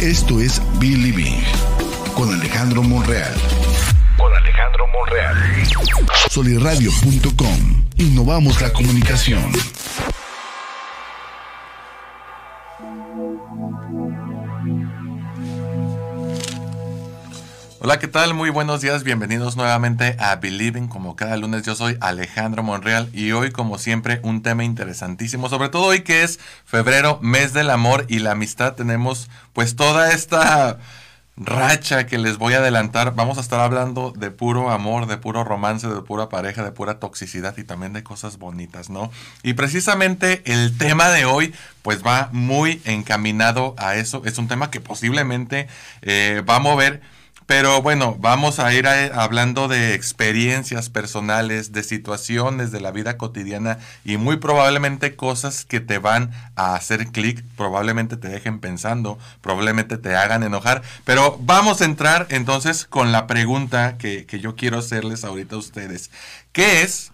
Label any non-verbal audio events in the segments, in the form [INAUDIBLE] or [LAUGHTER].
Esto es Believing con Alejandro Monreal. Con Alejandro Monreal. Soliradio.com. Innovamos la comunicación. Hola, ¿qué tal? Muy buenos días, bienvenidos nuevamente a Believing. Como cada lunes, yo soy Alejandro Monreal y hoy, como siempre, un tema interesantísimo. Sobre todo hoy que es febrero, mes del amor y la amistad, tenemos pues toda esta racha que les voy a adelantar. Vamos a estar hablando de puro amor, de puro romance, de pura pareja, de pura toxicidad y también de cosas bonitas, ¿no? Y precisamente el tema de hoy pues va muy encaminado a eso. Es un tema que posiblemente eh, va a mover pero bueno, vamos a ir hablando de experiencias personales, de situaciones de la vida cotidiana y muy probablemente cosas que te van a hacer clic, probablemente te dejen pensando, probablemente te hagan enojar. Pero vamos a entrar entonces con la pregunta que, que yo quiero hacerles ahorita a ustedes. ¿Qué es?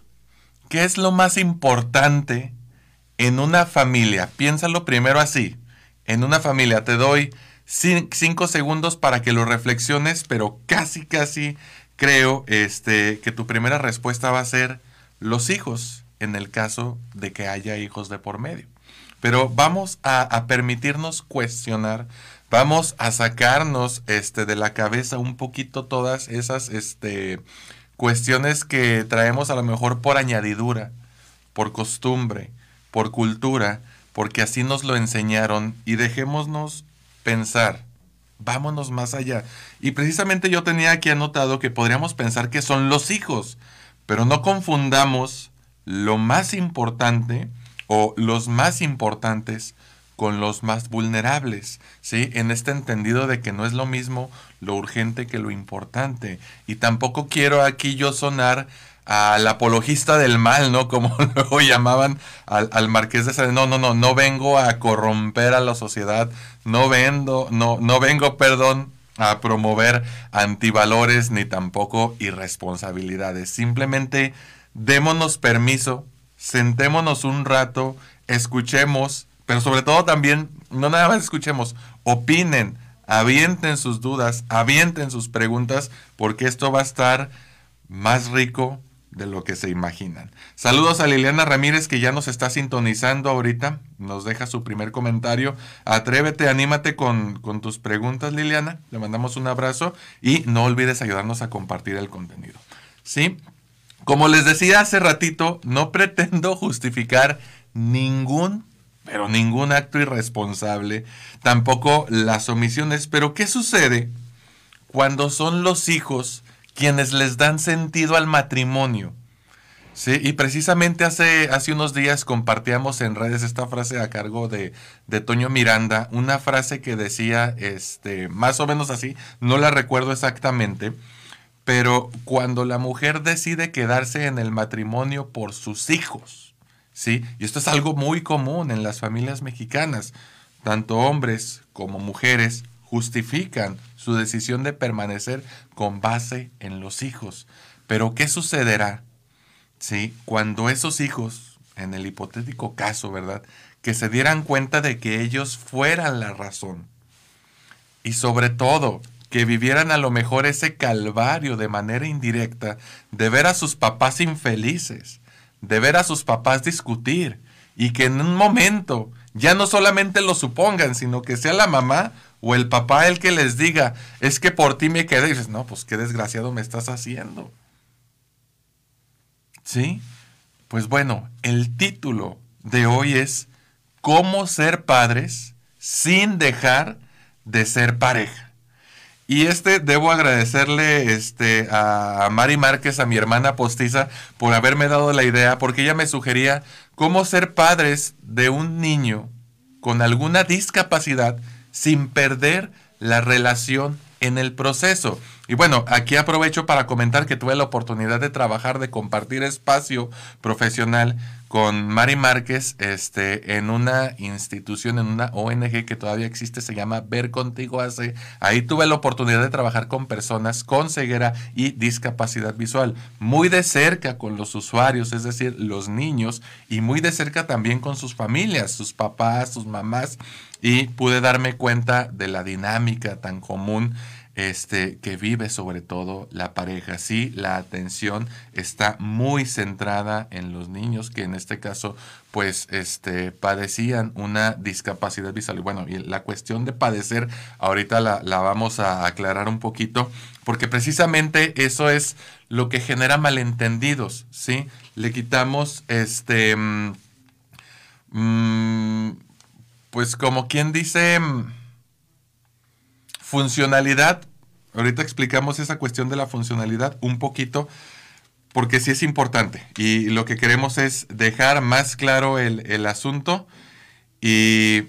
¿Qué es lo más importante en una familia? Piénsalo primero así. En una familia te doy cinco segundos para que lo reflexiones, pero casi, casi creo este, que tu primera respuesta va a ser los hijos, en el caso de que haya hijos de por medio. Pero vamos a, permitirnos cuestionar, vamos a sacarnos este, de la cabeza un poquito todas esas este, cuestiones que traemos a lo mejor por añadidura, por costumbre, por cultura, porque así nos lo enseñaron y dejémonos pensar, vámonos más allá. Y precisamente yo tenía aquí anotado que podríamos pensar que son los hijos, pero no confundamos lo más importante o los más importantes con los más vulnerables, ¿sí? En este entendido de que no es lo mismo lo urgente que lo importante. Y tampoco quiero aquí yo sonar al apologista del mal, ¿no? [LAUGHS] Como luego llamaban al, marqués de Sade. No, no, no, no vengo a corromper a la sociedad, no vendo, no, no vengo, perdón, a promover antivalores ni tampoco irresponsabilidades. Simplemente démonos permiso, sentémonos un rato, escuchemos, pero sobre todo también, no nada más escuchemos, opinen, avienten sus dudas, avienten sus preguntas, porque esto va a estar más rico, de lo que se imaginan. Saludos a Liliana Ramírez que ya nos está sintonizando ahorita, nos deja su primer comentario. Atrévete, anímate con, tus preguntas Liliana, le mandamos un abrazo y no olvides ayudarnos a compartir el contenido. ¿Sí? Como les decía hace ratito, no [LAUGHS] pretendo justificar ningún, pero ningún acto irresponsable, tampoco las omisiones, pero ¿qué sucede cuando son los hijos quienes les dan sentido al matrimonio. Sí, y precisamente hace, hace unos días compartíamos en redes esta frase a cargo de, de, Toño Miranda, una frase que decía este, más o menos así, no la recuerdo exactamente, pero cuando la mujer decide quedarse en el matrimonio por sus hijos, ¿sí? Y esto es algo muy común en las familias mexicanas, tanto hombres como mujeres justifican su decisión de permanecer con base en los hijos. Pero ¿qué sucederá si cuando esos hijos, en el hipotético caso, ¿verdad? Que se dieran cuenta de que ellos fueran la razón. Y sobre todo, que vivieran a lo mejor ese calvario de manera indirecta de ver a sus papás infelices, de ver a sus papás discutir y que en un momento ya no solamente lo supongan, sino que sea la mamá o el papá el que les diga, es que por ti me quedé. Y dices, no, pues qué desgraciado me estás haciendo. ¿Sí? Pues bueno, el título de hoy es ¿Cómo ser padres sin dejar de ser pareja? Y este debo agradecerle este, a Mari Márquez, a mi hermana postiza, por haberme dado la idea, porque ella me sugería cómo ser padres de un niño con alguna discapacidad sin perder la relación en el proceso. Y bueno, aquí aprovecho para comentar que tuve la oportunidad de trabajar, de compartir espacio profesional con Mari Márquez este, en una institución, en una ONG que todavía existe, se llama Ver Contigo Hace. Ahí tuve la oportunidad de trabajar con personas con ceguera y discapacidad visual, muy de cerca con los usuarios, es decir, los niños, y muy de cerca también con sus familias, sus papás, sus mamás, y pude darme cuenta de la dinámica tan común este, que vive sobre todo la pareja. Sí, la atención está muy centrada en los niños que en este caso pues este, padecían una discapacidad visual. Y bueno, y la cuestión de padecer ahorita la, vamos a aclarar un poquito porque precisamente eso es lo que genera malentendidos, ¿sí? Le quitamos este... Mm, mm, pues como quien dice mm, Funcionalidad, ahorita explicamos esa cuestión de la funcionalidad un poquito, porque sí es importante. Y lo que queremos es dejar más claro el, asunto y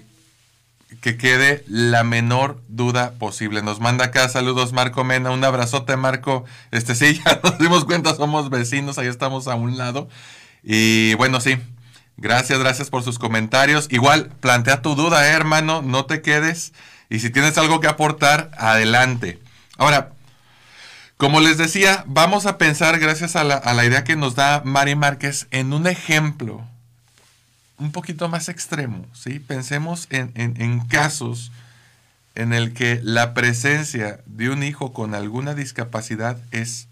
que quede la menor duda posible. Nos manda acá saludos Marco Mena, un abrazote Marco. Este sí, [LAUGHS] ya nos dimos cuenta, somos vecinos, ahí estamos a un lado. Y bueno, sí, gracias, gracias por sus comentarios. Igual, plantea tu duda, eh, hermano, no te quedes. Y si tienes algo que aportar, adelante. Ahora, como les decía, vamos a pensar, gracias a la, idea que nos da Mari Márquez, en un ejemplo un poquito más extremo. ¿sí? Pensemos en, en casos en el que la presencia de un hijo con alguna discapacidad es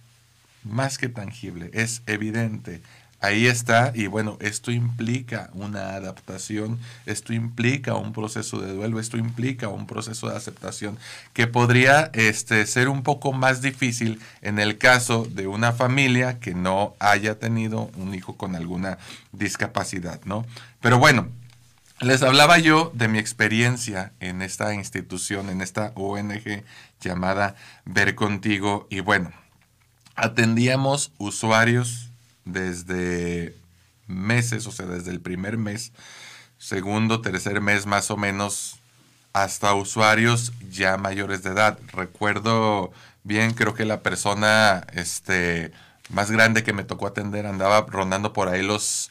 más que tangible, es evidente, Ahí está, y bueno, esto implica una adaptación, esto implica un proceso de duelo, esto implica un proceso de aceptación que podría este, ser un poco más difícil en el caso de una familia que no haya tenido un hijo con alguna discapacidad, ¿no? Pero bueno, les hablaba yo de mi experiencia en esta institución, en esta ONG llamada Ver Contigo, y bueno, atendíamos usuarios desde meses, o sea, desde el primer mes, segundo, tercer mes más o menos, hasta usuarios ya mayores de edad. Recuerdo bien, creo que la persona este, más grande que me tocó atender andaba rondando por ahí los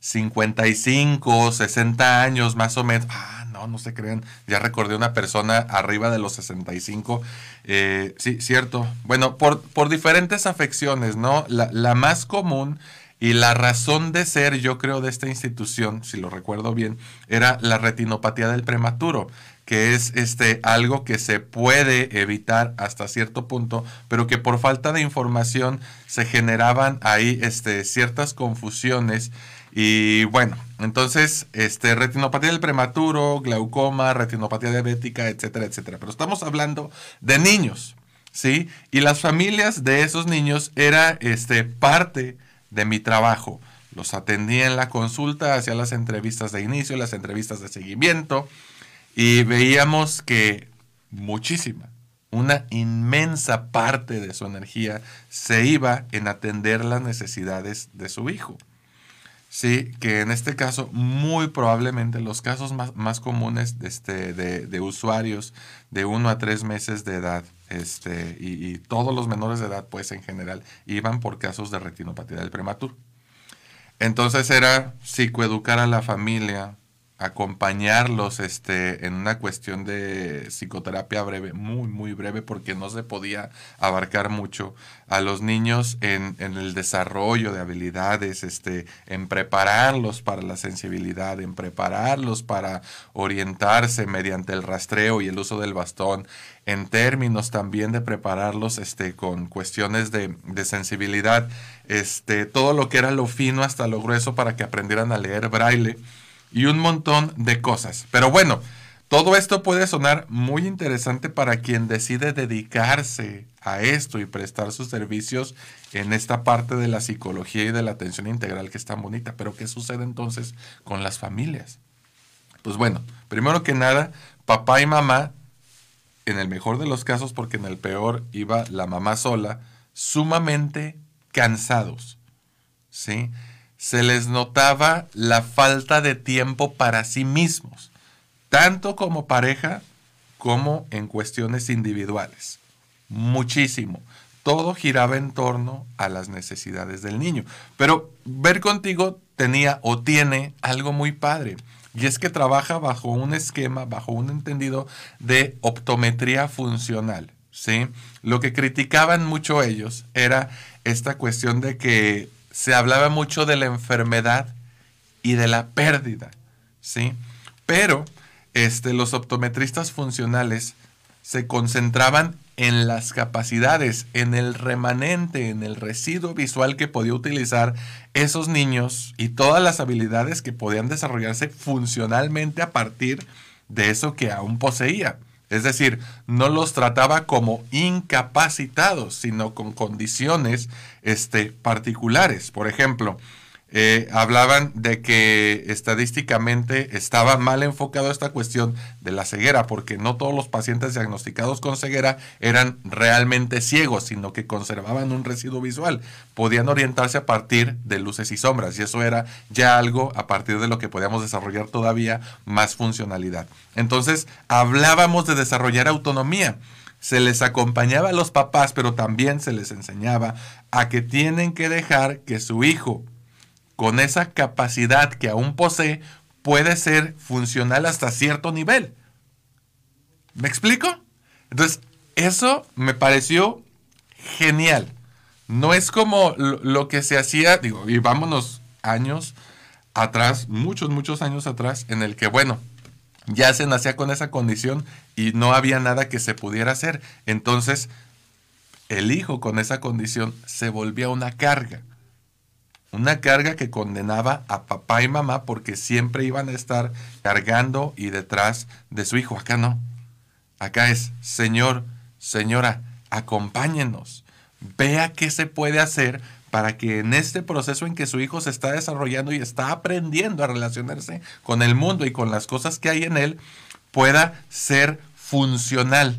55, 60 años más o menos. Ah, no, no se crean. Ya recordé una persona arriba de los 65. Eh, sí, cierto. Bueno, por, por diferentes afecciones, ¿no? La, la, más común y la razón de ser, yo creo, de esta institución, si lo recuerdo bien, era la retinopatía del prematuro que es este algo que se puede evitar hasta cierto punto, pero que por falta de información se generaban ahí este, ciertas confusiones y bueno, entonces, este, retinopatía del prematuro, glaucoma, retinopatía diabética, etcétera, etcétera. Pero estamos hablando de niños, ¿sí? Y las familias de esos niños era este, parte de mi trabajo. Los atendía en la consulta, hacía las entrevistas de inicio, las entrevistas de seguimiento, y veíamos que muchísima, una inmensa parte de su energía se iba en atender las necesidades de su hijo. Sí, que en este caso, muy probablemente los casos más, comunes de, este, de, usuarios de 1 a 3 meses de edad, este, y, todos los menores de edad, pues en general, iban por casos de retinopatía del prematuro. Entonces era psicoeducar a la familia, acompañarlos este, en una cuestión de psicoterapia breve, muy, muy breve, porque no se podía abarcar mucho a los niños en, en, el desarrollo de habilidades, este, en prepararlos para la sensibilidad, en prepararlos para orientarse mediante el rastreo y el uso del bastón, en términos también de prepararlos este, con cuestiones de, de sensibilidad, este, todo lo que era lo fino hasta lo grueso para que aprendieran a leer braille y un montón de cosas. Pero bueno, todo esto puede sonar muy interesante para quien decide dedicarse a esto y prestar sus servicios en esta parte de la psicología y de la atención integral que es tan bonita. Pero ¿qué sucede entonces con las familias? Pues bueno, primero que nada, papá y mamá, en el mejor de los casos, porque en el peor iba la mamá sola, sumamente cansados. ¿Sí? Se les notaba la falta de tiempo para sí mismos, tanto como pareja como en cuestiones individuales. Muchísimo. Todo giraba en torno a las necesidades del niño. Pero ver contigo tenía o tiene algo muy padre. Y es que trabaja bajo un esquema, bajo un entendido de optometría funcional. ¿sí? Lo que criticaban mucho ellos era esta cuestión de que se hablaba mucho de la enfermedad y de la pérdida. ¿sí? Pero este, los optometristas funcionales se concentraban en las capacidades, en el remanente, en el residuo visual que podía utilizar esos niños y todas las habilidades que podían desarrollarse funcionalmente a partir de eso que aún poseía. Es decir, no los trataba como incapacitados, sino con condiciones este, particulares. Por ejemplo, eh, hablaban de que estadísticamente estaba mal enfocado esta cuestión de la ceguera, porque no todos los pacientes diagnosticados con ceguera eran realmente ciegos, sino que conservaban un residuo visual. Podían orientarse a partir de luces y sombras, y eso era ya algo a partir de lo que podíamos desarrollar todavía más funcionalidad. Entonces, hablábamos de desarrollar autonomía se les acompañaba a los papás, pero también se les enseñaba a que tienen que dejar que su hijo con esa capacidad que aún posee, puede ser funcional hasta cierto nivel. ¿Me explico? Entonces, eso me pareció genial. No es como lo, que se hacía, digo, y vámonos años atrás, muchos, muchos años atrás, en el que, bueno, ya se nacía con esa condición y no había nada que se pudiera hacer. Entonces, el hijo con esa condición se volvía una carga. Una carga que condenaba a papá y mamá porque siempre iban a estar cargando y detrás de su hijo. Acá no. Acá es, Señor, señora, acompáñenos. Vea qué se puede hacer para que en este proceso en que su hijo se está desarrollando y está aprendiendo a relacionarse con el mundo y con las cosas que hay en él, pueda ser funcional.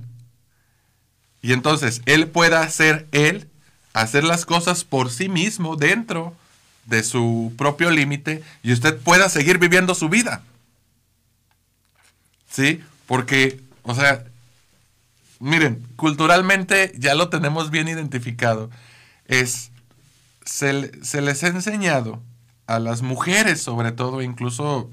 Y entonces él pueda ser él, hacer las cosas por sí mismo dentro de su propio límite y usted pueda seguir viviendo su vida. ¿Sí? Porque, o sea, miren, culturalmente ya lo tenemos bien identificado. Es, se, se les ha enseñado a las mujeres sobre todo, incluso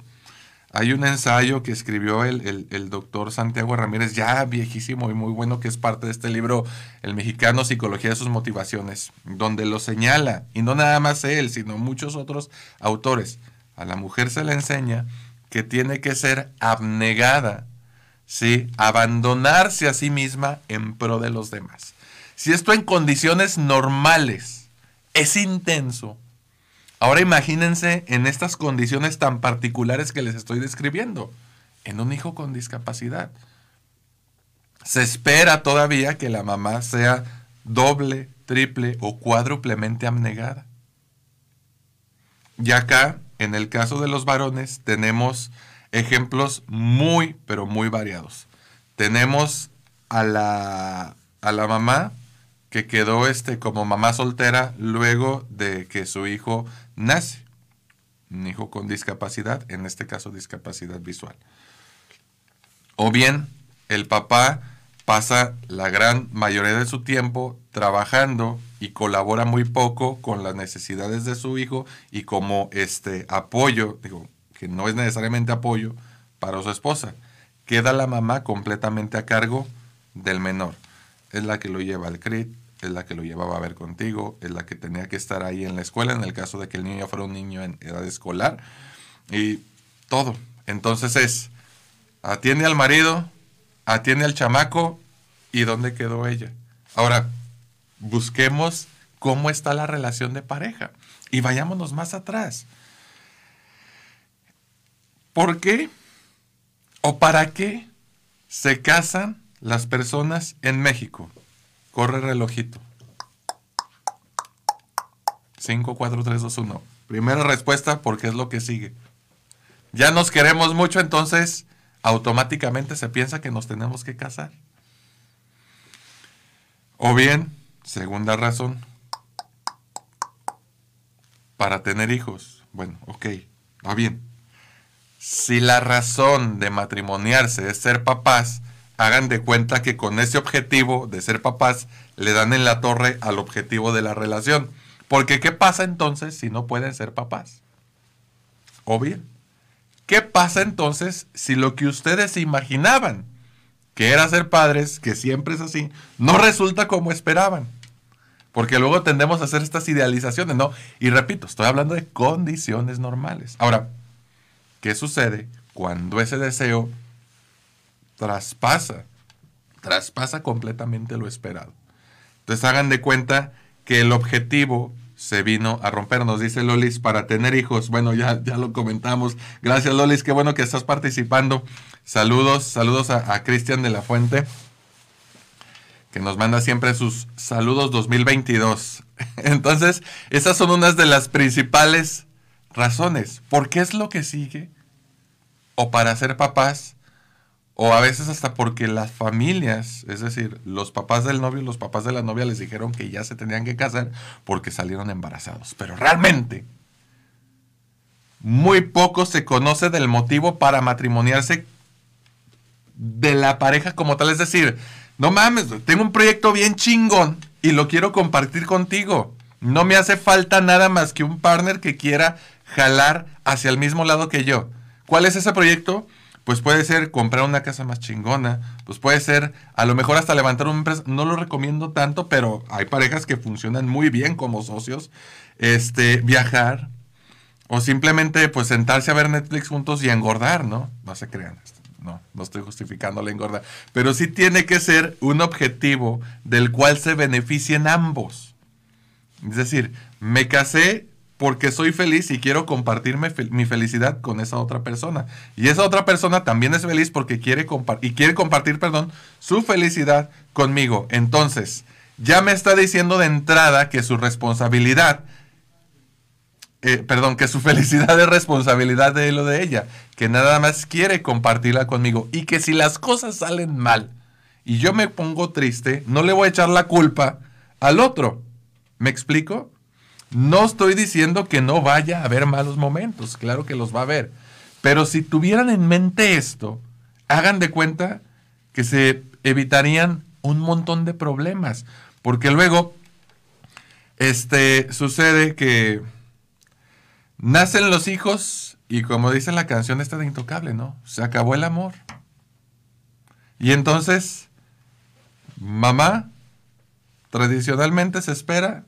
hay un ensayo que escribió el, doctor Santiago Ramírez, ya viejísimo y muy bueno, que es parte de este libro, El mexicano, Psicología de sus motivaciones, donde lo señala, y no nada más él, sino muchos otros autores. A la mujer se le enseña que tiene que ser abnegada, ¿sí? abandonarse a sí misma en pro de los demás. Si esto en condiciones normales es intenso, Ahora imagínense en estas condiciones tan particulares que les estoy describiendo, en un hijo con discapacidad. Se espera todavía que la mamá sea doble, triple o cuádruplemente abnegada. Y acá, en el caso de los varones, tenemos ejemplos muy, pero muy variados. Tenemos a la, a la mamá que quedó este, como mamá soltera luego de que su hijo nace un hijo con discapacidad, en este caso discapacidad visual. O bien el papá pasa la gran mayoría de su tiempo trabajando y colabora muy poco con las necesidades de su hijo y como este apoyo, digo, que no es necesariamente apoyo para su esposa. Queda la mamá completamente a cargo del menor. Es la que lo lleva al CRIT, es la que lo llevaba a ver contigo, es la que tenía que estar ahí en la escuela en el caso de que el niño fuera un niño en edad escolar y todo. Entonces es, atiende al marido, atiende al chamaco y dónde quedó ella. Ahora, busquemos cómo está la relación de pareja y vayámonos más atrás. ¿Por qué o para qué se casan las personas en México? Corre relojito. 5, 4, 3, 2, 1. Primera respuesta porque es lo que sigue. Ya nos queremos mucho, entonces automáticamente se piensa que nos tenemos que casar. O bien, segunda razón, para tener hijos. Bueno, ok, va bien. Si la razón de matrimoniarse es ser papás, hagan de cuenta que con ese objetivo de ser papás le dan en la torre al objetivo de la relación. Porque ¿qué pasa entonces si no pueden ser papás? obvia. ¿Qué pasa entonces si lo que ustedes imaginaban que era ser padres, que siempre es así, no resulta como esperaban? Porque luego tendemos a hacer estas idealizaciones, ¿no? Y repito, estoy hablando de condiciones normales. Ahora, ¿qué sucede cuando ese deseo traspasa, traspasa completamente lo esperado? Entonces hagan de cuenta que el objetivo se vino a romper. Nos dice Lolis, para tener hijos. Bueno, ya, ya lo comentamos. Gracias Lolis, qué bueno que estás participando. Saludos, saludos a, Cristian de la Fuente, que nos manda siempre sus saludos 2022. [LAUGHS] Entonces, esas son unas de las principales razones. ¿Por qué es lo que sigue? O para ser papás o a veces hasta porque las familias, es decir, los papás del novio y los papás de la novia les dijeron que ya se tenían que casar porque salieron embarazados. Pero realmente, muy poco se conoce del motivo para matrimoniarse de la pareja como tal. Es decir, no mames, tengo un proyecto bien chingón y lo quiero compartir contigo. No me hace falta nada más que un partner que quiera jalar hacia el mismo lado que yo. ¿Cuál es ese proyecto? Pues puede ser comprar una casa más chingona, pues puede ser a lo mejor hasta levantar una empresa, no lo recomiendo tanto, pero hay parejas que funcionan muy bien como socios, este, viajar o simplemente pues sentarse a ver Netflix juntos y engordar, ¿no? No se crean, no, no estoy justificando la engorda, pero sí tiene que ser un objetivo del cual se beneficien ambos. Es decir, me casé porque soy feliz y quiero compartir mi felicidad con esa otra persona. Y esa otra persona también es feliz porque quiere, y quiere compartir perdón, su felicidad conmigo. Entonces, ya me está diciendo de entrada que su responsabilidad, eh, perdón, que su [LAUGHS] felicidad es responsabilidad de él o de ella, que nada más quiere compartirla conmigo y que si las cosas salen mal y yo me pongo triste, no le voy a echar la culpa al otro. ¿Me explico? No estoy diciendo que no vaya a haber malos momentos, claro que los va a haber. Pero si tuvieran en mente esto, hagan de cuenta que se evitarían un montón de problemas. Porque luego, este, sucede que nacen los hijos y como dice la canción esta de Intocable, ¿no? Se acabó el amor. Y entonces, mamá tradicionalmente se espera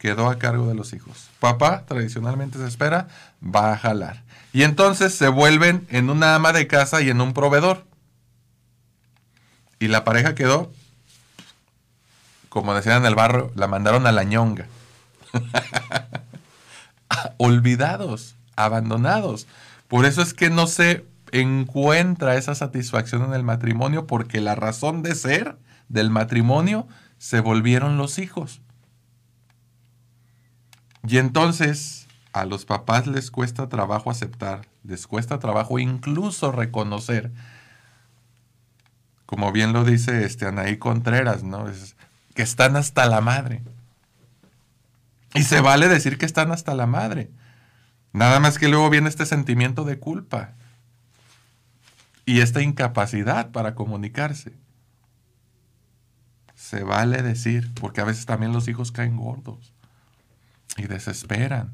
quedó a cargo de los hijos. Papá, tradicionalmente se espera, va a jalar. Y entonces se vuelven en una ama de casa y en un proveedor. Y la pareja quedó, como decían en el barrio, la mandaron a la ñonga. [LAUGHS] Olvidados, abandonados. Por eso es que no se encuentra esa satisfacción en el matrimonio, porque la razón de ser del matrimonio se volvieron los hijos. Y entonces a los papás les cuesta trabajo aceptar, les cuesta trabajo incluso reconocer, como bien lo dice este Anaí Contreras, ¿no? Que están hasta la madre. Y se vale decir que están hasta la madre. Nada más que luego viene este sentimiento de culpa y esta incapacidad para comunicarse. Se vale decir, porque a veces también los hijos caen gordos y desesperan.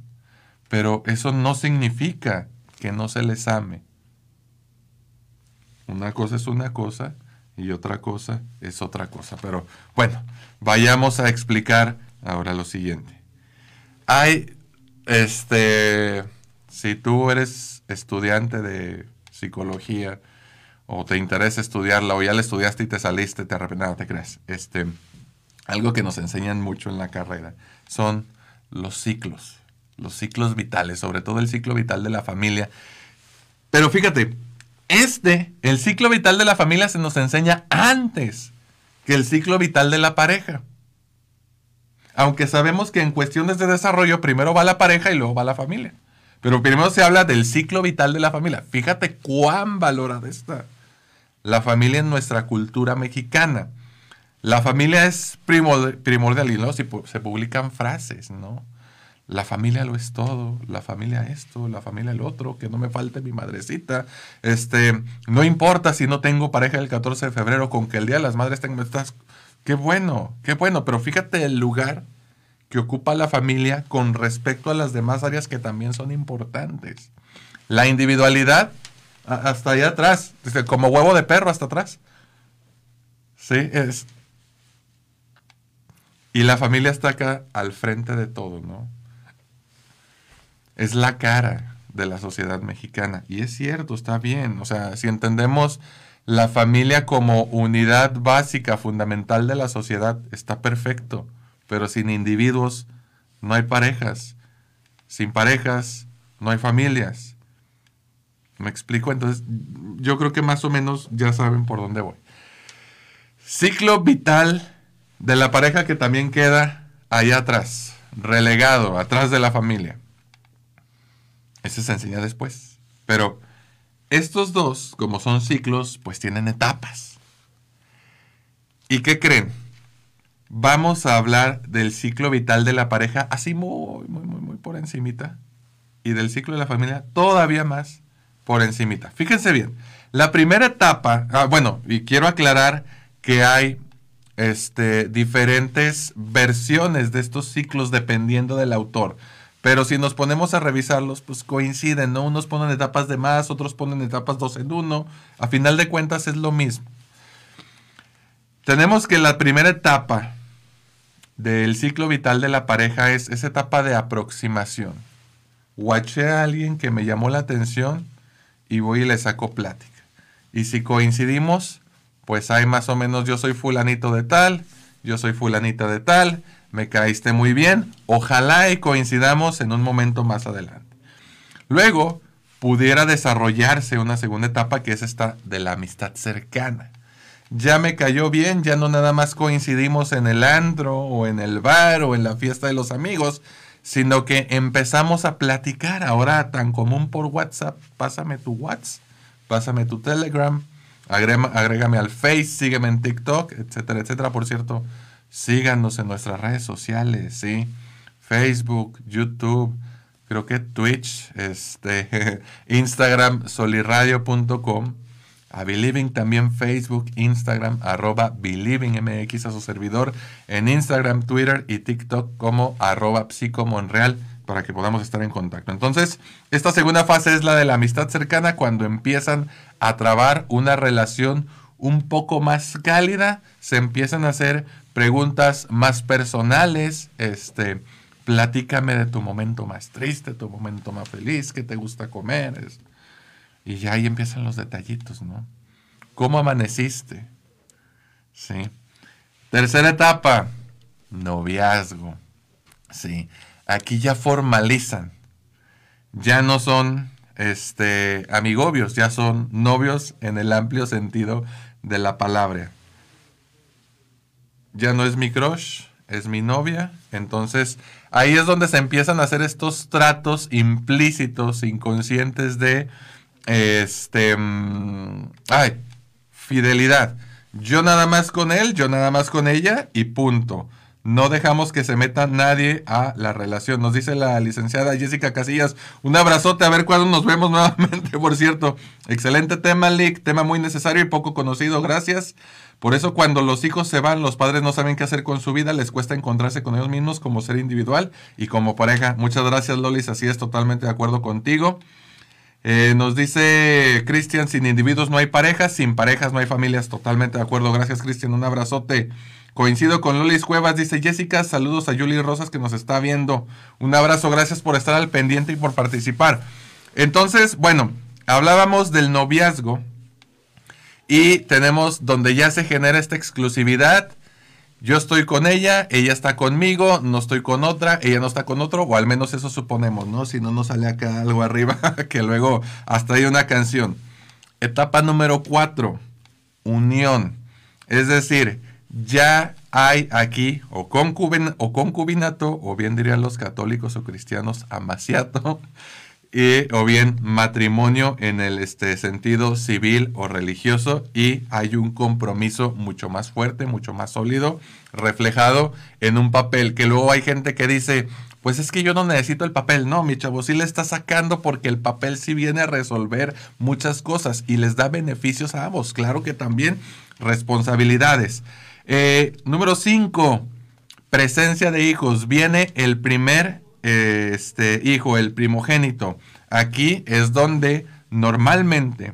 Pero eso no significa que no se les ame. Una cosa es una cosa y otra cosa es otra cosa. Pero bueno, vayamos a explicar ahora lo siguiente. Hay, este, si tú eres estudiante de psicología o te interesa estudiarla o ya la estudiaste y te saliste, te arrepentas, no te crees. Este, algo que nos enseñan mucho en la carrera son los ciclos, los ciclos vitales, sobre todo el ciclo vital de la familia. Pero fíjate, este, el ciclo vital de la familia se nos enseña antes que el ciclo vital de la pareja. Aunque sabemos que en cuestiones de desarrollo primero va la pareja y luego va la familia. Pero primero se habla del ciclo vital de la familia. Fíjate cuán valorada está la familia en nuestra cultura mexicana. La familia es primordial y ¿no? se publican frases, ¿no? La familia lo es todo, la familia esto, la familia el otro, que no me falte mi madrecita. Este, no importa si no tengo pareja el 14 de febrero, con que el Día de las Madres tenga... Qué bueno, qué bueno, pero fíjate el lugar que ocupa la familia con respecto a las demás áreas que también son importantes. La individualidad, hasta allá atrás, como huevo de perro hasta atrás. Sí, es. Y la familia está acá al frente de todo, ¿no? Es la cara de la sociedad mexicana. Y es cierto, está bien. O sea, si entendemos la familia como unidad básica, fundamental de la sociedad, está perfecto. Pero sin individuos no hay parejas. Sin parejas no hay familias. ¿Me explico? Entonces, yo creo que más o menos ya saben por dónde voy. Ciclo vital de la pareja que también queda allá atrás, relegado, atrás de la familia. Ese se enseña después. Pero estos dos, como son ciclos, pues tienen etapas. ¿Y qué creen? Vamos a hablar del ciclo vital de la pareja así muy, muy, muy, muy por encimita. Y del ciclo de la familia todavía más por encimita. Fíjense bien. La primera etapa, ah, bueno, y quiero aclarar que hay este, diferentes versiones de estos ciclos dependiendo del autor. Pero si nos ponemos a revisarlos, pues coinciden, ¿no? Unos ponen etapas de más, otros ponen etapas dos en uno. A final de cuentas es lo mismo. Tenemos que la primera etapa del ciclo vital de la pareja es esa etapa de aproximación. Guaché a alguien que me llamó la atención y voy y le saco plática. Y si coincidimos, pues hay más o menos yo soy fulanito de tal, yo soy fulanita de tal, me caíste muy bien, ojalá y coincidamos en un momento más adelante. Luego pudiera desarrollarse una segunda etapa que es esta de la amistad cercana. Ya me cayó bien, ya no nada más coincidimos en el andro o en el bar o en la fiesta de los amigos, sino que empezamos a platicar ahora tan común por WhatsApp. Pásame tu WhatsApp, pásame tu Telegram, agrégame al Face, sígueme en TikTok, etcétera, etcétera. Por cierto, Síganos en nuestras redes sociales, ¿sí? Facebook, YouTube, creo que Twitch, este, [LAUGHS] Instagram, soliradio.com, a Believing también Facebook, Instagram, arroba BelievingMX a su servidor, en Instagram, Twitter y TikTok como arroba psicomonreal para que podamos estar en contacto. Entonces, esta segunda fase es la de la amistad cercana cuando empiezan a trabar una relación un poco más cálida, se empiezan a hacer preguntas más personales, este, platícame de tu momento más triste, tu momento más feliz, qué te gusta comer. y ya ahí empiezan los detallitos, ¿no? ¿Cómo amaneciste? Sí. Tercera etapa, noviazgo. Sí. Aquí ya formalizan. Ya no son este, amigobios, ya son novios en el amplio sentido de la palabra ya no es mi crush, es mi novia. Entonces ahí es donde se empiezan a hacer estos tratos implícitos, inconscientes de, este, mm, ay, fidelidad. Yo nada más con él, yo nada más con ella y punto. No dejamos que se meta nadie a la relación. Nos dice la licenciada Jessica Casillas. Un abrazote, a ver cuándo nos vemos [LAUGHS] nuevamente, por cierto. Excelente tema, Lick. Tema muy necesario y poco conocido. Gracias. Por eso cuando los hijos se van, los padres no saben qué hacer con su vida, les cuesta encontrarse con ellos mismos como ser individual y como pareja. Muchas gracias Lolis, así es totalmente de acuerdo contigo. Eh, nos dice Cristian, sin individuos no hay parejas, sin parejas no hay familias, totalmente de acuerdo. Gracias Cristian, un abrazote. Coincido con Lolis Cuevas, dice Jessica, saludos a Julie Rosas que nos está viendo. Un abrazo, gracias por estar al pendiente y por participar. Entonces, bueno, hablábamos del noviazgo y tenemos donde ya se genera esta exclusividad. Yo estoy con ella, ella está conmigo, no estoy con otra, ella no está con otro, o al menos eso suponemos, ¿no? Si no nos sale acá algo arriba, [LAUGHS] que luego hasta hay una canción. Etapa número cuatro, unión. Es decir, ya hay aquí o, concubinato, o bien dirían los católicos o cristianos, amaciato, [LAUGHS] o bien matrimonio en el este, sentido civil o religioso y hay un compromiso mucho más fuerte, mucho más sólido, reflejado en un papel, que luego hay gente que dice, pues es que yo no necesito el papel, no, mi chavo sí le está sacando porque el papel sí viene a resolver muchas cosas y les da beneficios a ambos, claro que también responsabilidades. Eh, número 5, presencia de hijos. Viene el primer este hijo, el primogénito. aquí es donde normalmente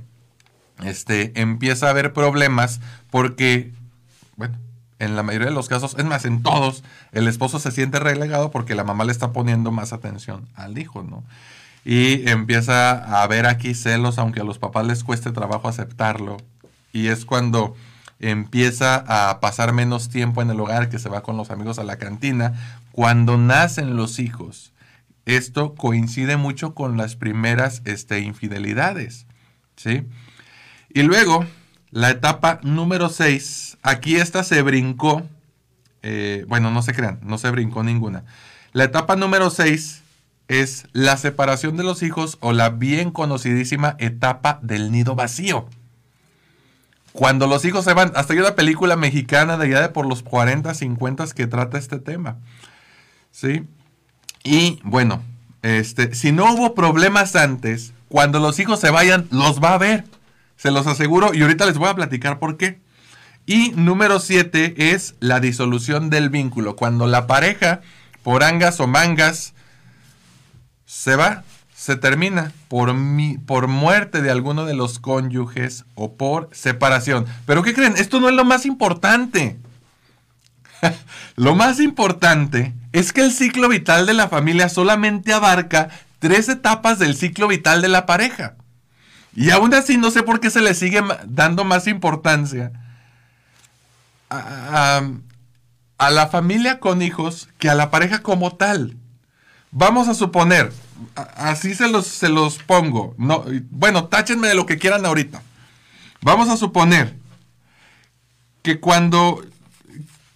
este, empieza a haber problemas porque, bueno, en la mayoría de los casos, es más, en todos, el esposo se siente relegado porque la mamá le está poniendo más atención al hijo, ¿no? Y empieza a haber aquí celos, aunque a los papás les cueste trabajo aceptarlo. Y es cuando empieza a pasar menos tiempo en el hogar, que se va con los amigos a la cantina, cuando nacen los hijos. Esto coincide mucho con las primeras este, infidelidades, ¿sí? Y luego, la etapa número 6, aquí esta se brincó, eh, bueno, no se crean, no se brincó ninguna. La etapa número 6 es la separación de los hijos o la bien conocidísima etapa del nido vacío. Cuando los hijos se van, hasta hay una película mexicana de allá de por los 40, 50 que trata este tema. ¿Sí? Y bueno, este, si no hubo problemas antes, cuando los hijos se vayan, los va a ver. Se los aseguro y ahorita les voy a platicar por qué. Y número 7 es la disolución del vínculo. Cuando la pareja, por angas o mangas, se va, se termina por, mi, por muerte de alguno de los cónyuges o por separación. Pero ¿qué creen? Esto no es lo más importante. [LAUGHS] lo más importante es que el ciclo vital de la familia solamente abarca tres etapas del ciclo vital de la pareja. Y aún así no sé por qué se le sigue dando más importancia a, la familia con hijos que a la pareja como tal. Vamos a suponer, así se los, se los pongo. No, bueno, táchenme de lo que quieran ahorita. Vamos a suponer que cuando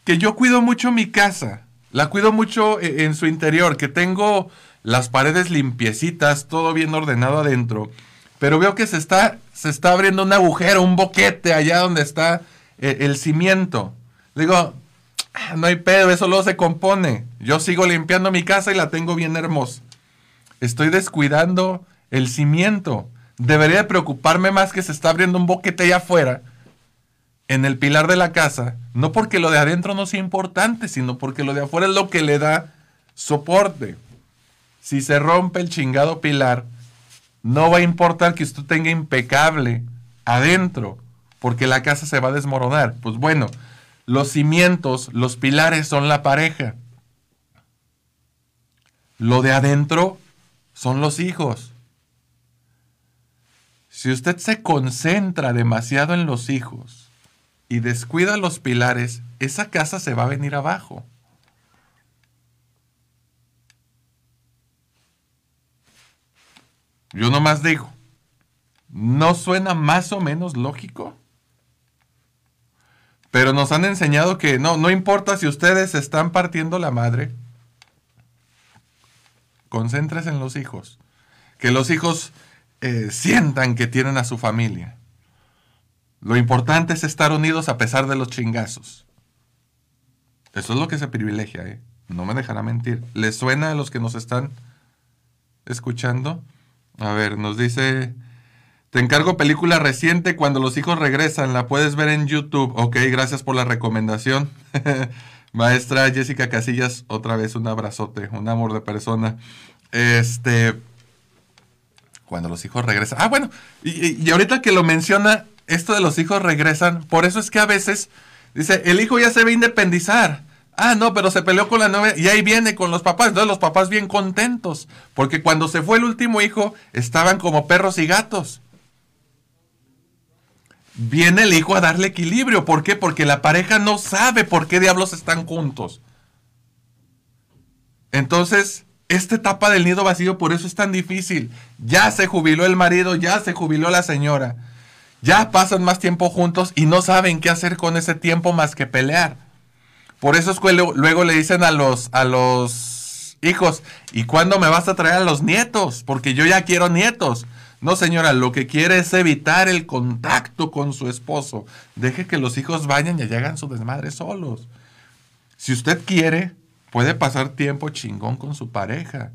que yo cuido mucho mi casa, la cuido mucho e, en su interior, que tengo las paredes limpiecitas, todo bien ordenado adentro pero veo que se está, se está abriendo un agujero, un boquete allá donde está eh, el cimiento. Digo, ah, no hay pedo, eso luego se compone. Yo sigo limpiando mi casa y la tengo bien hermosa. Estoy descuidando el cimiento. Debería preocuparme más que se está abriendo un boquete allá afuera, en el pilar de la casa, no porque lo de adentro no sea importante, sino porque lo de afuera es lo que le da soporte. Si se rompe el chingado pilar, no va a importar que usted tenga impecable adentro, porque la casa se va a desmoronar. Pues bueno, los cimientos, los pilares son la pareja. Lo de adentro son los hijos. Si usted se concentra demasiado en los hijos y descuida los pilares, esa casa se va a venir abajo. Yo nomás digo, ¿no suena más o menos lógico? Pero nos han enseñado que no, no importa si ustedes están partiendo la madre, concéntrese en los hijos. Que los hijos eh, sientan que tienen a su familia. Lo importante es estar unidos a pesar de los chingazos. Eso es lo que se privilegia, ¿eh? No me dejará mentir. ¿Les suena a los que nos están escuchando? A ver, nos dice, te encargo película reciente cuando los hijos regresan, la puedes ver en YouTube. Ok, gracias por la recomendación. [LAUGHS] Maestra Jessica Casillas, otra vez un abrazote, un amor de persona. Este, cuando los hijos regresan. Ah, bueno, y, ahorita que lo menciona, esto de los hijos regresan, por eso es que a veces, dice, el hijo ya se va a independizar. Ah, no, pero se peleó con la novia y ahí viene con los papás. Entonces los papás bien contentos. Porque cuando se fue el último hijo, estaban como perros y gatos. Viene el hijo a darle equilibrio. ¿Por qué? Porque la pareja no sabe por qué diablos están juntos. Entonces, esta etapa del nido vacío por eso es tan difícil. Ya se jubiló el marido, ya se jubiló la señora. Ya pasan más tiempo juntos y no saben qué hacer con ese tiempo más que pelear. Por eso es que luego le dicen a los, a los hijos, ¿y cuándo me vas a traer a los nietos? Porque yo ya quiero nietos. No, señora, lo que quiere es evitar el contacto con su esposo. Deje que los hijos vayan y hagan su desmadre solos. Si usted quiere, puede pasar tiempo chingón con su pareja.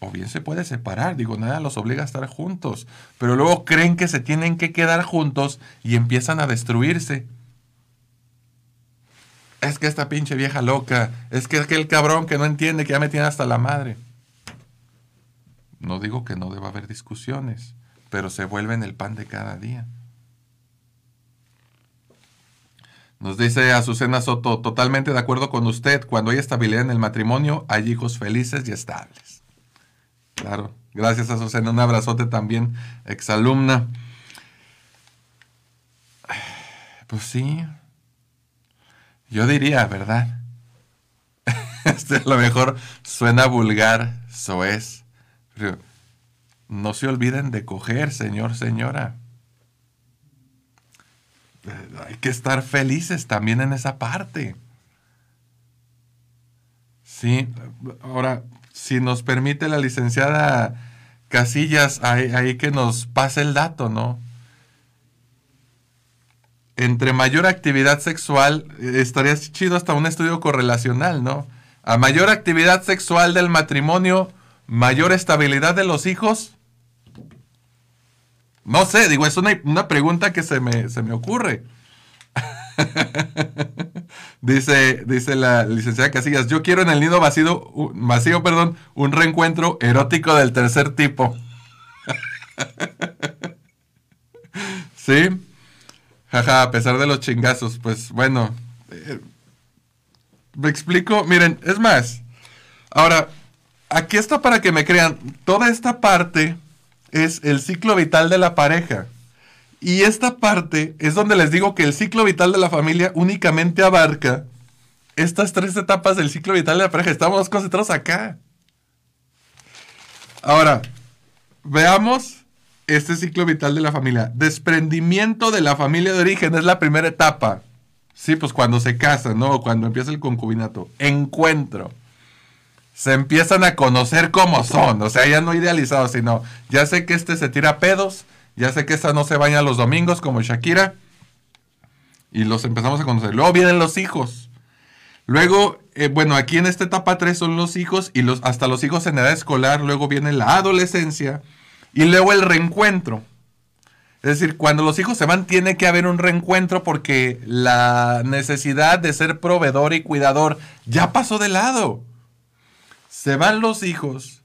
O bien se puede separar, digo, nada los obliga a estar juntos. Pero luego creen que se tienen que quedar juntos y empiezan a destruirse es que esta pinche vieja loca, es que aquel cabrón que no entiende que ya me tiene hasta la madre. No digo que no deba haber discusiones, pero se vuelven el pan de cada día. Nos dice Azucena Soto, totalmente de acuerdo con usted, cuando hay estabilidad en el matrimonio, hay hijos felices y estables. Claro, gracias Azucena, un abrazote también, exalumna. Pues sí, yo diría, ¿verdad? [LAUGHS] este a lo mejor suena vulgar, es. No se olviden de coger, señor, señora. Eh, hay que estar felices también en esa parte. Sí, ahora, si nos permite la licenciada Casillas, ahí, que nos pase el dato, ¿no? Entre mayor actividad sexual, eh, estaría chido hasta un estudio correlacional, ¿no? A mayor actividad sexual del matrimonio, mayor estabilidad de los hijos. No sé, digo, es una, pregunta que se me, se me ocurre. [LAUGHS] dice, dice la licenciada Casillas, yo quiero en el nido vacío, vacío perdón, un reencuentro erótico del tercer tipo. [LAUGHS] ¿Sí? Jaja, a pesar de los chingazos, pues bueno. Eh, me explico, miren, es más. Ahora, aquí está para que me crean. Toda esta parte es el ciclo vital de la pareja. Y esta parte es donde les digo que el ciclo vital de la familia únicamente abarca estas tres etapas del ciclo vital de la pareja. Estamos concentrados acá. Ahora, veamos este ciclo vital de la familia. Desprendimiento de la familia de origen es la primera etapa. Sí, pues cuando se casan, ¿no? Cuando empieza el concubinato. Encuentro. Se empiezan a conocer como son. O sea, ya no idealizados, sino ya sé que este se tira pedos ya sé que esta no se baña los domingos como Shakira. Y los empezamos a conocer. Luego vienen los hijos. Luego, eh, bueno, aquí en esta etapa 3 son los hijos y los, hasta los hijos en edad escolar. Luego viene la adolescencia y luego el reencuentro. Es decir, cuando los hijos se van, tiene que haber un reencuentro porque la necesidad de ser proveedor y cuidador ya pasó de lado. Se van los hijos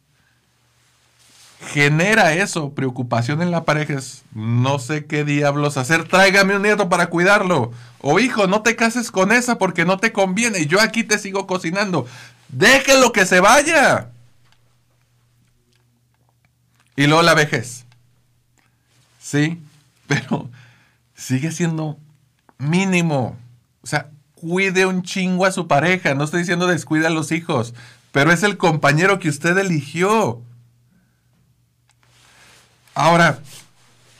genera eso, preocupación en la pareja, es no sé qué diablos hacer, tráigame un nieto para cuidarlo. O hijo, no te cases con esa porque no te conviene, yo aquí te sigo cocinando. Déjelo que se vaya. Y luego la vejez. Sí, [LAUGHS] pero sigue siendo mínimo. O sea, cuide un chingo a su pareja. No estoy diciendo descuida a los hijos, pero es el compañero que usted eligió. Ahora,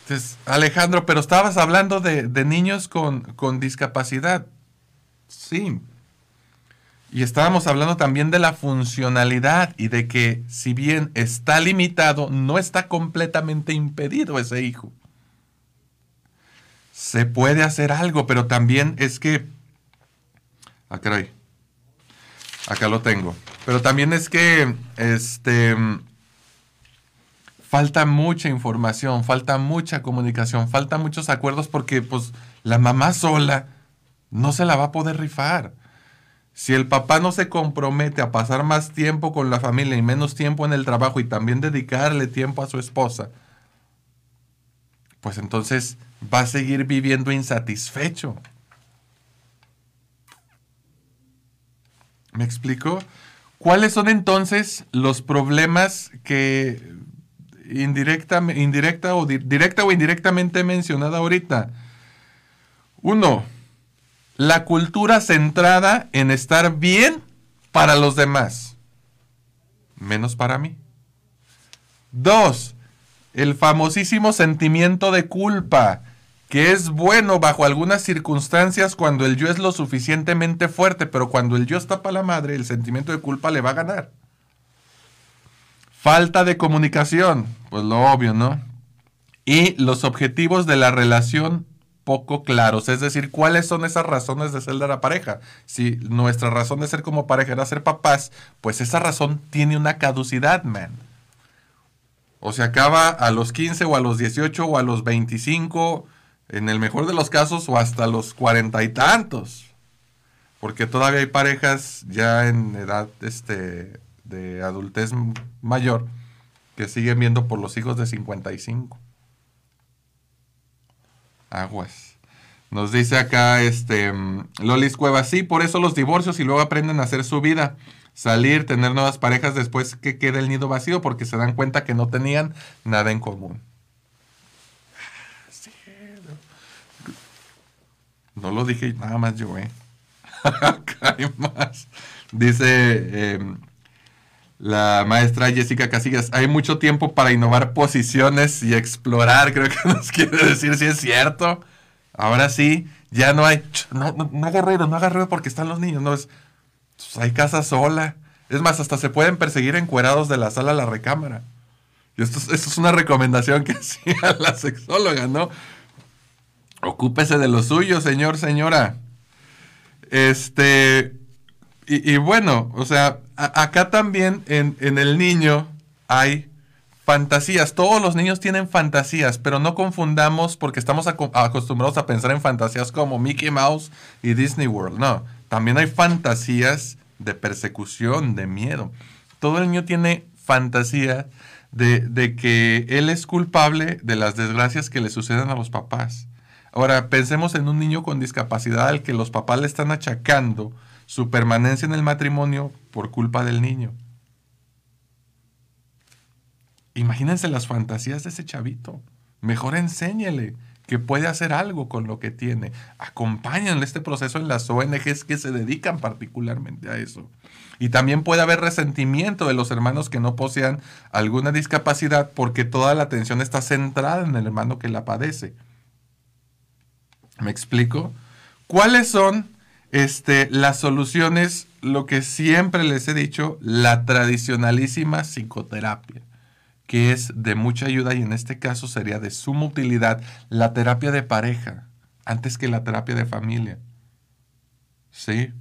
pues, Alejandro, pero estabas hablando de, niños con, con, discapacidad. Sí. Y estábamos hablando también de la funcionalidad y de que si bien está limitado, no está completamente impedido ese hijo. Se puede hacer algo, pero también es que... Ah, caray. Acá lo tengo. Pero también es que, este, falta mucha información, falta mucha comunicación, falta muchos acuerdos porque pues la mamá sola no se la va a poder rifar. Si el papá no se compromete a pasar más tiempo con la familia y menos tiempo en el trabajo y también dedicarle tiempo a su esposa, pues entonces va a seguir viviendo insatisfecho. ¿Me explico? ¿Cuáles son entonces los problemas que indirecta, indirecta o directa o indirectamente mencionada ahorita. Uno, la cultura centrada en estar bien para los demás, menos para mí. Dos, el famosísimo sentimiento de culpa, que es bueno bajo algunas circunstancias cuando el yo es lo suficientemente fuerte, pero cuando el yo está para la madre, el sentimiento de culpa le va a ganar. Falta de comunicación, pues lo obvio, ¿no? Y los objetivos de la relación poco claros, es decir, cuáles son esas razones de ser de la pareja. Si nuestra razón de ser como pareja era ser papás, pues esa razón tiene una caducidad, man. O se acaba a los 15 o a los 18 o a los 25, en el mejor de los casos, o hasta los cuarenta y tantos. Porque todavía hay parejas ya en edad este, de adultez mayor, que siguen viendo por los hijos de 55. Aguas. Nos dice acá este mm, Lolis Cuevas, sí, por eso los divorcios y luego aprenden a hacer su vida. Salir, tener nuevas parejas después que quede el nido vacío porque se dan cuenta que no tenían nada en común. No lo dije nada más yo, ¿eh? [LAUGHS] Hay más. Dice em, la maestra Jessica Casillas, hay mucho tiempo para innovar posiciones y explorar, creo que [LAUGHS] nos quiere decir si es cierto. Ahora sí, ya no hay, no, no, no ruido, no haga ruido porque están los niños, no es, pues, hay casa sola. Es más, hasta se pueden perseguir encuerados de la sala a la recámara. Y esto, esto es una recomendación que [LAUGHS] hacía la sexóloga, ¿no? Ocúpese de lo suyo, señor, señora. Este, y, bueno, o sea, acá también en, en, el niño hay fantasías. Todos los niños tienen fantasías, pero no confundamos porque estamos acostumbrados a pensar en fantasías como Mickey Mouse y Disney World. No, también hay fantasías de persecución, de miedo. Todo el niño tiene fantasía de, de que él es culpable de las desgracias que le suceden a los papás. Ahora, pensemos en un niño con discapacidad al que los papás le están achacando su permanencia en el matrimonio por culpa del niño. Imagínense las fantasías de ese chavito. Mejor enséñele que puede hacer algo con lo que tiene. Acompáñenle este proceso en las ONGs que se dedican particularmente a eso. Y también puede haber resentimiento de los hermanos que no posean alguna discapacidad porque toda la atención está centrada en el hermano que la padece. ¿Me explico? ¿Cuáles son este, las soluciones? Lo que siempre les he dicho, la tradicionalísima psicoterapia, que es de mucha ayuda y en este caso sería de suma utilidad la terapia de pareja, antes que la terapia de familia. ¿Sí?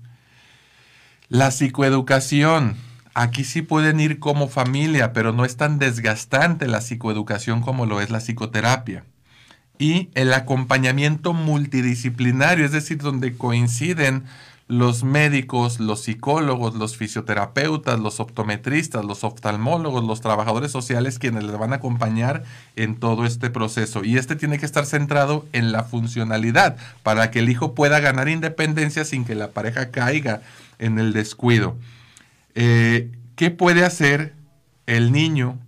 La psicoeducación. Aquí sí pueden ir como familia, pero no es tan desgastante la psicoeducación como lo es la psicoterapia y el acompañamiento multidisciplinario, es decir, donde coinciden los médicos, los psicólogos, los fisioterapeutas, los optometristas, los oftalmólogos, los trabajadores sociales, quienes les van a acompañar en todo este proceso. Y este tiene que estar centrado en la funcionalidad para que el hijo pueda ganar independencia sin que la pareja caiga en el descuido. Eh, ¿Qué puede hacer el niño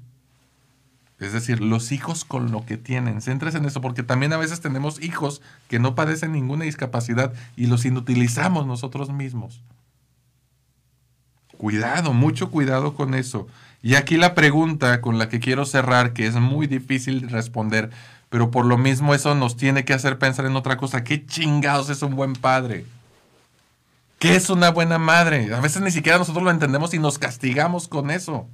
es decir, los hijos con lo que tienen. Céntrese en eso, porque también a veces tenemos hijos que no padecen ninguna discapacidad y los inutilizamos nosotros mismos. Cuidado, mucho cuidado con eso. Y aquí la pregunta con la que quiero cerrar, que es muy difícil responder, pero por lo mismo eso nos tiene que hacer pensar en otra cosa. ¿Qué chingados es un buen padre? ¿Qué es una buena madre? A veces ni siquiera nosotros lo entendemos y nos castigamos con eso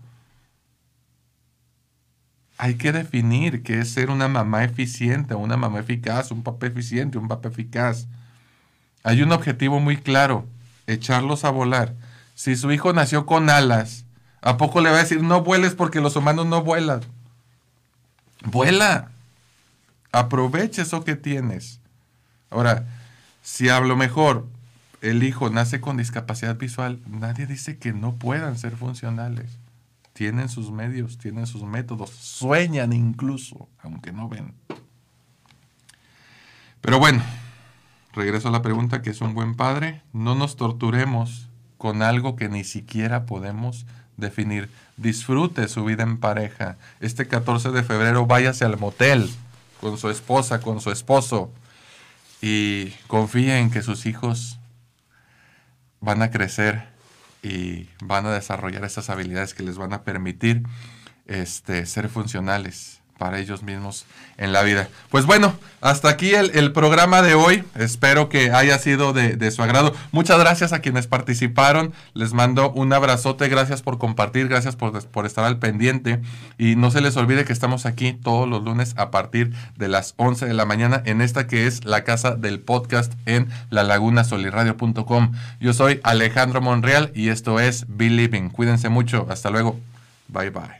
hay que definir qué es ser una mamá eficiente, una mamá eficaz, un papá eficiente, un papá eficaz. Hay un objetivo muy claro, echarlos a volar. Si su hijo nació con alas, ¿a poco le va a decir no vueles porque los humanos no vuelan? Vuela. Aprovecha eso que tienes. Ahora, si hablo mejor el hijo nace con discapacidad visual, nadie dice que no puedan ser funcionales tienen sus medios, tienen sus métodos, sueñan incluso, aunque no ven. Pero bueno, regreso a la pregunta que es un buen padre. No nos torturemos con algo que ni siquiera podemos definir. Disfrute su vida en pareja. Este 14 de febrero váyase al motel con su esposa, con su esposo y confíe en que sus hijos van a crecer y van a desarrollar esas habilidades que les van a permitir este, ser funcionales para ellos mismos en la vida. Pues bueno, hasta aquí el, programa de hoy. Espero que haya sido de, su agrado. Muchas gracias a quienes participaron. Les mando un abrazote. Gracias por compartir. Gracias por, estar al pendiente. Y no se les olvide que estamos aquí todos los lunes a partir de las 11 de la mañana en esta que es la casa del podcast en la laguna-soliradio.com. Yo soy Alejandro Monreal y esto es Believing. Cuídense mucho. Hasta luego. Bye bye.